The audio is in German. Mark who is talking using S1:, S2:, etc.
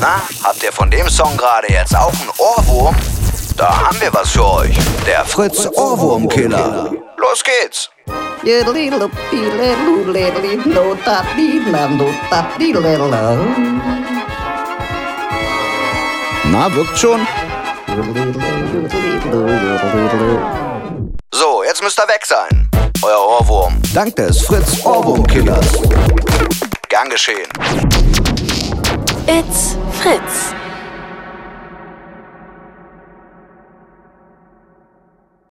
S1: Na, habt ihr von dem Song gerade jetzt auch einen Ohrwurm? Da haben wir was für euch. Der Fritz Ohrwurmkiller. Los geht's. Na, wirkt schon? So, jetzt müsst ihr weg sein. Euer Ohrwurm. Dank des Fritz Ohrwurmkillers. Gern geschehen.
S2: It's Fritz.